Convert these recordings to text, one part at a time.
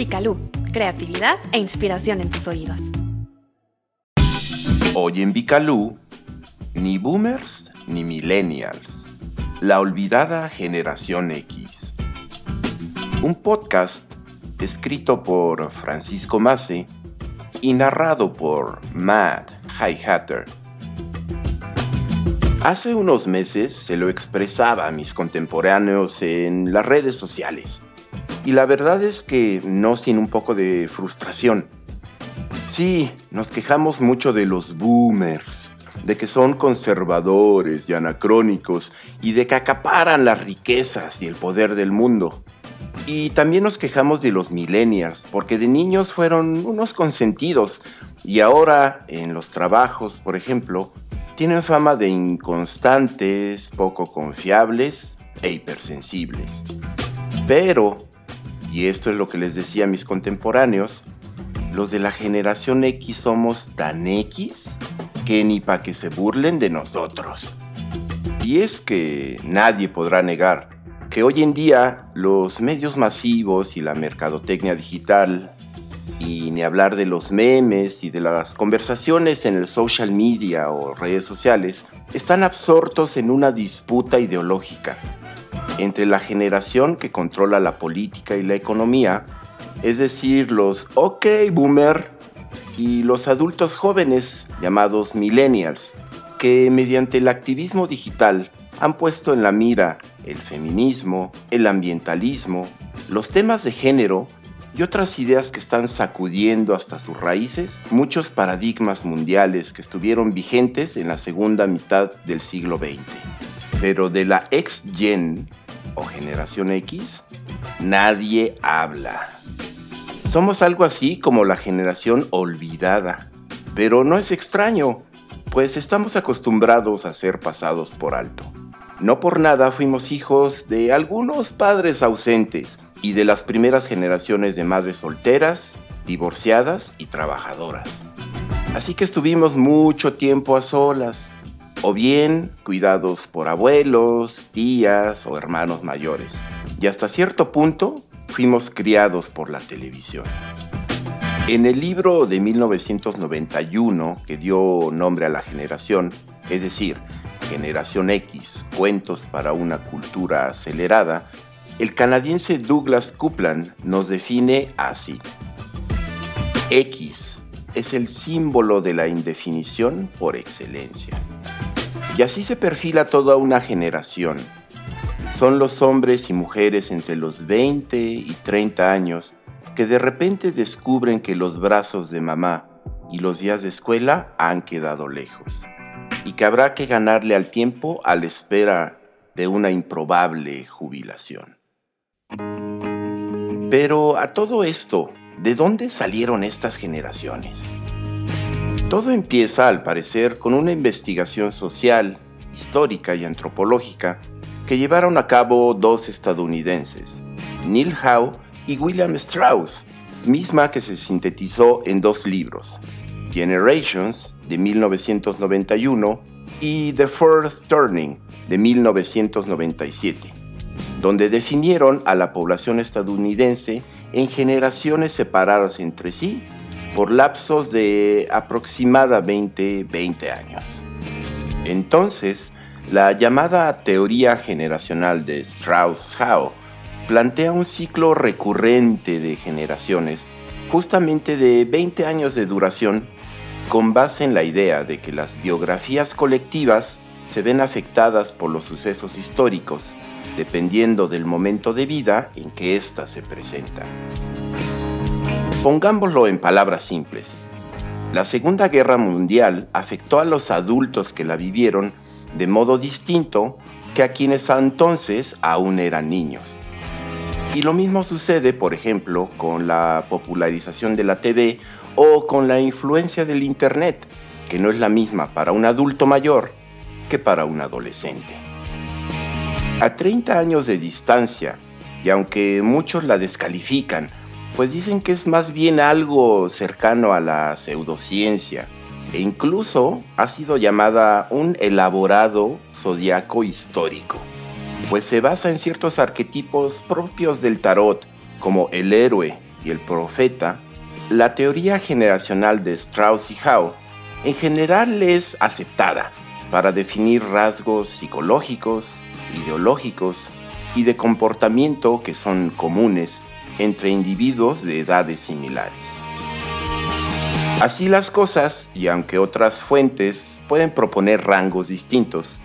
Picalú, creatividad e inspiración en tus oídos. Hoy en Bicalú, ni boomers ni millennials, la olvidada generación X. Un podcast escrito por Francisco Mace y narrado por Matt Highhatter. Hace unos meses se lo expresaba a mis contemporáneos en las redes sociales. Y la verdad es que no sin un poco de frustración. Sí, nos quejamos mucho de los boomers, de que son conservadores y anacrónicos y de que acaparan las riquezas y el poder del mundo. Y también nos quejamos de los millennials, porque de niños fueron unos consentidos y ahora en los trabajos, por ejemplo, tienen fama de inconstantes, poco confiables e hipersensibles. Pero, y esto es lo que les decía a mis contemporáneos, los de la generación X somos tan X que ni para que se burlen de nosotros. Y es que nadie podrá negar que hoy en día los medios masivos y la mercadotecnia digital y ni hablar de los memes y de las conversaciones en el social media o redes sociales, están absortos en una disputa ideológica entre la generación que controla la política y la economía, es decir, los OK Boomer, y los adultos jóvenes llamados millennials, que mediante el activismo digital han puesto en la mira el feminismo, el ambientalismo, los temas de género y otras ideas que están sacudiendo hasta sus raíces muchos paradigmas mundiales que estuvieron vigentes en la segunda mitad del siglo XX. Pero de la ex-gen generación X, nadie habla. Somos algo así como la generación olvidada. Pero no es extraño, pues estamos acostumbrados a ser pasados por alto. No por nada fuimos hijos de algunos padres ausentes y de las primeras generaciones de madres solteras, divorciadas y trabajadoras. Así que estuvimos mucho tiempo a solas, o bien cuidados por abuelos, tías o hermanos mayores. Y hasta cierto punto fuimos criados por la televisión. En el libro de 1991 que dio nombre a la generación, es decir, Generación X, Cuentos para una Cultura Acelerada, el canadiense Douglas Coupland nos define así. X es el símbolo de la indefinición por excelencia. Y así se perfila toda una generación. Son los hombres y mujeres entre los 20 y 30 años que de repente descubren que los brazos de mamá y los días de escuela han quedado lejos y que habrá que ganarle al tiempo a la espera de una improbable jubilación. Pero a todo esto, ¿de dónde salieron estas generaciones? Todo empieza, al parecer, con una investigación social, histórica y antropológica que llevaron a cabo dos estadounidenses, Neil Howe y William Strauss, misma que se sintetizó en dos libros, Generations de 1991 y The Fourth Turning de 1997 donde definieron a la población estadounidense en generaciones separadas entre sí por lapsos de aproximadamente 20 años. Entonces, la llamada teoría generacional de Strauss-Howe plantea un ciclo recurrente de generaciones, justamente de 20 años de duración, con base en la idea de que las biografías colectivas se ven afectadas por los sucesos históricos dependiendo del momento de vida en que ésta se presenta. Pongámoslo en palabras simples. La Segunda Guerra Mundial afectó a los adultos que la vivieron de modo distinto que a quienes entonces aún eran niños. Y lo mismo sucede, por ejemplo, con la popularización de la TV o con la influencia del Internet, que no es la misma para un adulto mayor que para un adolescente. A 30 años de distancia, y aunque muchos la descalifican, pues dicen que es más bien algo cercano a la pseudociencia, e incluso ha sido llamada un elaborado zodiaco histórico, pues se basa en ciertos arquetipos propios del tarot, como el héroe, y el profeta, la teoría generacional de Strauss y Howe en general es aceptada para definir rasgos psicológicos, ideológicos y de comportamiento que son comunes entre individuos de edades similares. Así las cosas, y aunque otras fuentes pueden proponer rangos distintos,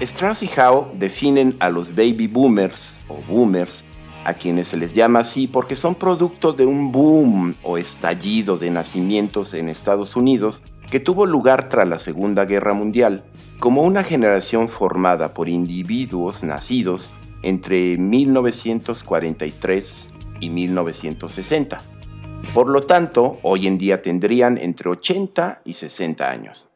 Strauss y Howe definen a los baby boomers o boomers, a quienes se les llama así porque son producto de un boom o estallido de nacimientos en Estados Unidos que tuvo lugar tras la Segunda Guerra Mundial, como una generación formada por individuos nacidos entre 1943 y 1960. Por lo tanto, hoy en día tendrían entre 80 y 60 años.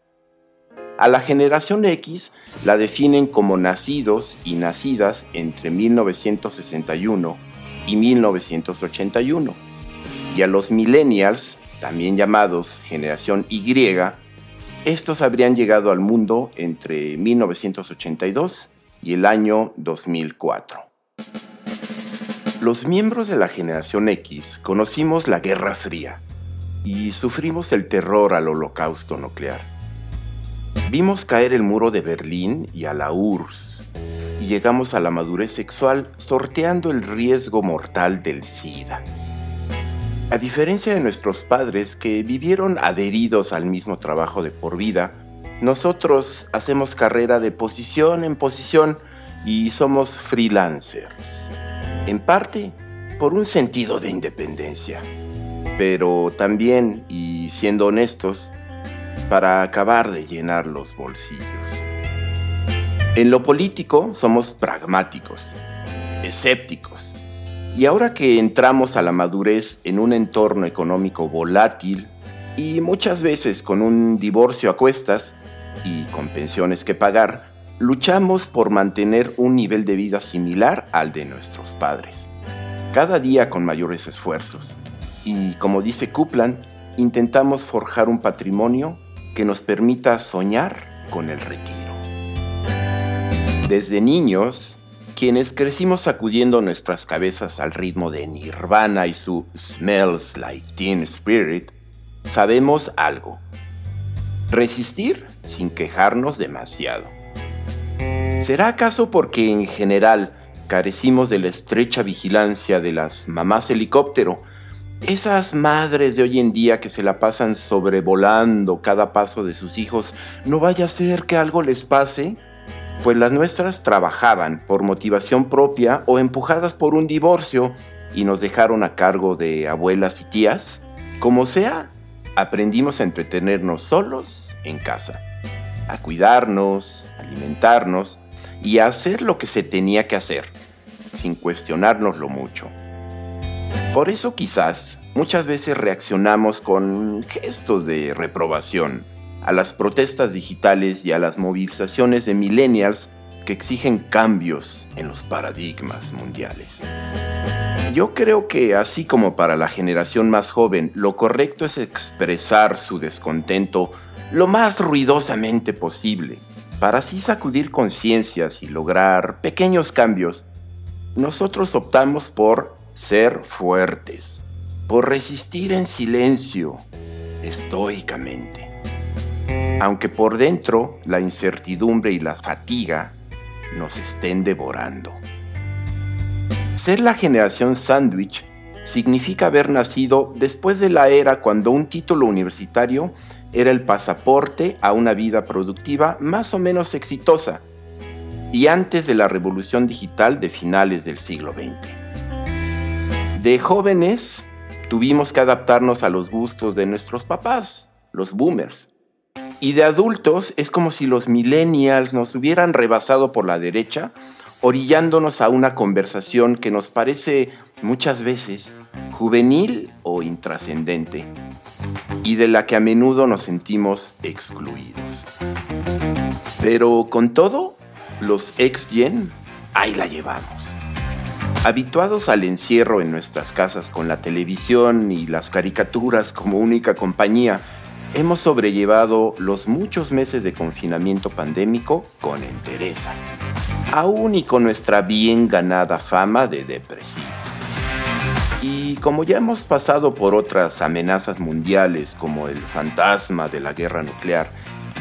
A la generación X la definen como nacidos y nacidas entre 1961 y 1981. Y a los millennials, también llamados generación Y, estos habrían llegado al mundo entre 1982 y el año 2004. Los miembros de la generación X conocimos la Guerra Fría y sufrimos el terror al holocausto nuclear. Vimos caer el muro de Berlín y a la URSS y llegamos a la madurez sexual sorteando el riesgo mortal del SIDA. A diferencia de nuestros padres que vivieron adheridos al mismo trabajo de por vida, nosotros hacemos carrera de posición en posición y somos freelancers. En parte por un sentido de independencia, pero también, y siendo honestos, para acabar de llenar los bolsillos. En lo político somos pragmáticos, escépticos, y ahora que entramos a la madurez en un entorno económico volátil y muchas veces con un divorcio a cuestas y con pensiones que pagar, luchamos por mantener un nivel de vida similar al de nuestros padres, cada día con mayores esfuerzos. Y como dice Kuplan, intentamos forjar un patrimonio que nos permita soñar con el retiro. Desde niños, quienes crecimos sacudiendo nuestras cabezas al ritmo de Nirvana y su Smells Like Teen Spirit, sabemos algo. Resistir sin quejarnos demasiado. ¿Será acaso porque en general carecimos de la estrecha vigilancia de las mamás helicóptero, esas madres de hoy en día que se la pasan sobrevolando cada paso de sus hijos, no vaya a ser que algo les pase? pues las nuestras trabajaban por motivación propia o empujadas por un divorcio y nos dejaron a cargo de abuelas y tías. Como sea, aprendimos a entretenernos solos en casa, a cuidarnos, alimentarnos y hacer lo que se tenía que hacer, sin cuestionárnoslo mucho. Por eso quizás muchas veces reaccionamos con gestos de reprobación a las protestas digitales y a las movilizaciones de millennials que exigen cambios en los paradigmas mundiales. Yo creo que así como para la generación más joven, lo correcto es expresar su descontento lo más ruidosamente posible, para así sacudir conciencias y lograr pequeños cambios. Nosotros optamos por ser fuertes, por resistir en silencio, estoicamente aunque por dentro la incertidumbre y la fatiga nos estén devorando. Ser la generación sándwich significa haber nacido después de la era cuando un título universitario era el pasaporte a una vida productiva más o menos exitosa y antes de la revolución digital de finales del siglo XX. De jóvenes tuvimos que adaptarnos a los gustos de nuestros papás, los boomers, y de adultos es como si los millennials nos hubieran rebasado por la derecha, orillándonos a una conversación que nos parece muchas veces juvenil o intrascendente, y de la que a menudo nos sentimos excluidos. Pero con todo, los ex-gen, ahí la llevamos. Habituados al encierro en nuestras casas con la televisión y las caricaturas como única compañía, hemos sobrellevado los muchos meses de confinamiento pandémico con entereza, aún y con nuestra bien ganada fama de depresivos. Como ya hemos pasado por otras amenazas mundiales como el fantasma de la guerra nuclear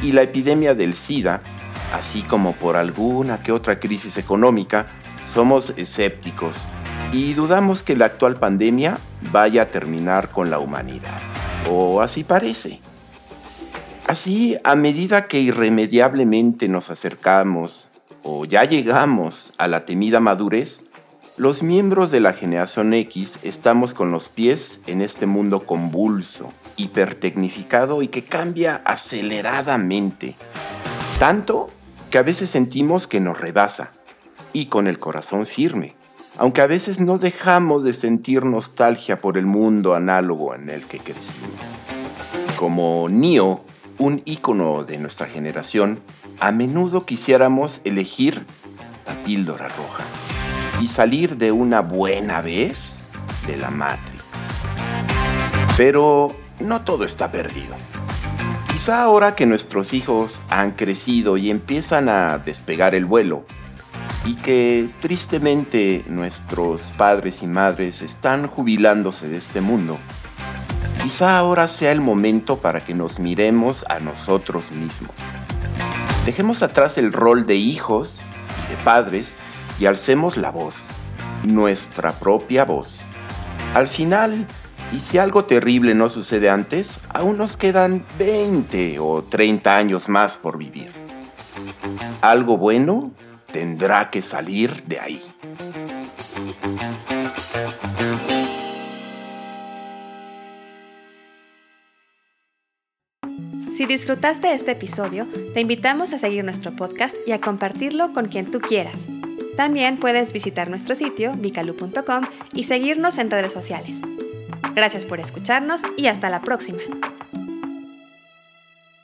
y la epidemia del SIDA, así como por alguna que otra crisis económica, somos escépticos y dudamos que la actual pandemia vaya a terminar con la humanidad. O así parece. Así, a medida que irremediablemente nos acercamos o ya llegamos a la temida madurez, los miembros de la generación X estamos con los pies en este mundo convulso, hipertecnificado y que cambia aceleradamente. Tanto que a veces sentimos que nos rebasa y con el corazón firme, aunque a veces no dejamos de sentir nostalgia por el mundo análogo en el que crecimos. Como Neo, un ícono de nuestra generación, a menudo quisiéramos elegir la píldora roja y salir de una buena vez de la Matrix. Pero no todo está perdido. Quizá ahora que nuestros hijos han crecido y empiezan a despegar el vuelo, y que tristemente nuestros padres y madres están jubilándose de este mundo, quizá ahora sea el momento para que nos miremos a nosotros mismos. Dejemos atrás el rol de hijos y de padres y alcemos la voz, nuestra propia voz. Al final, y si algo terrible no sucede antes, aún nos quedan 20 o 30 años más por vivir. Algo bueno tendrá que salir de ahí. Si disfrutaste este episodio, te invitamos a seguir nuestro podcast y a compartirlo con quien tú quieras. También puedes visitar nuestro sitio vicalu.com y seguirnos en redes sociales. Gracias por escucharnos y hasta la próxima.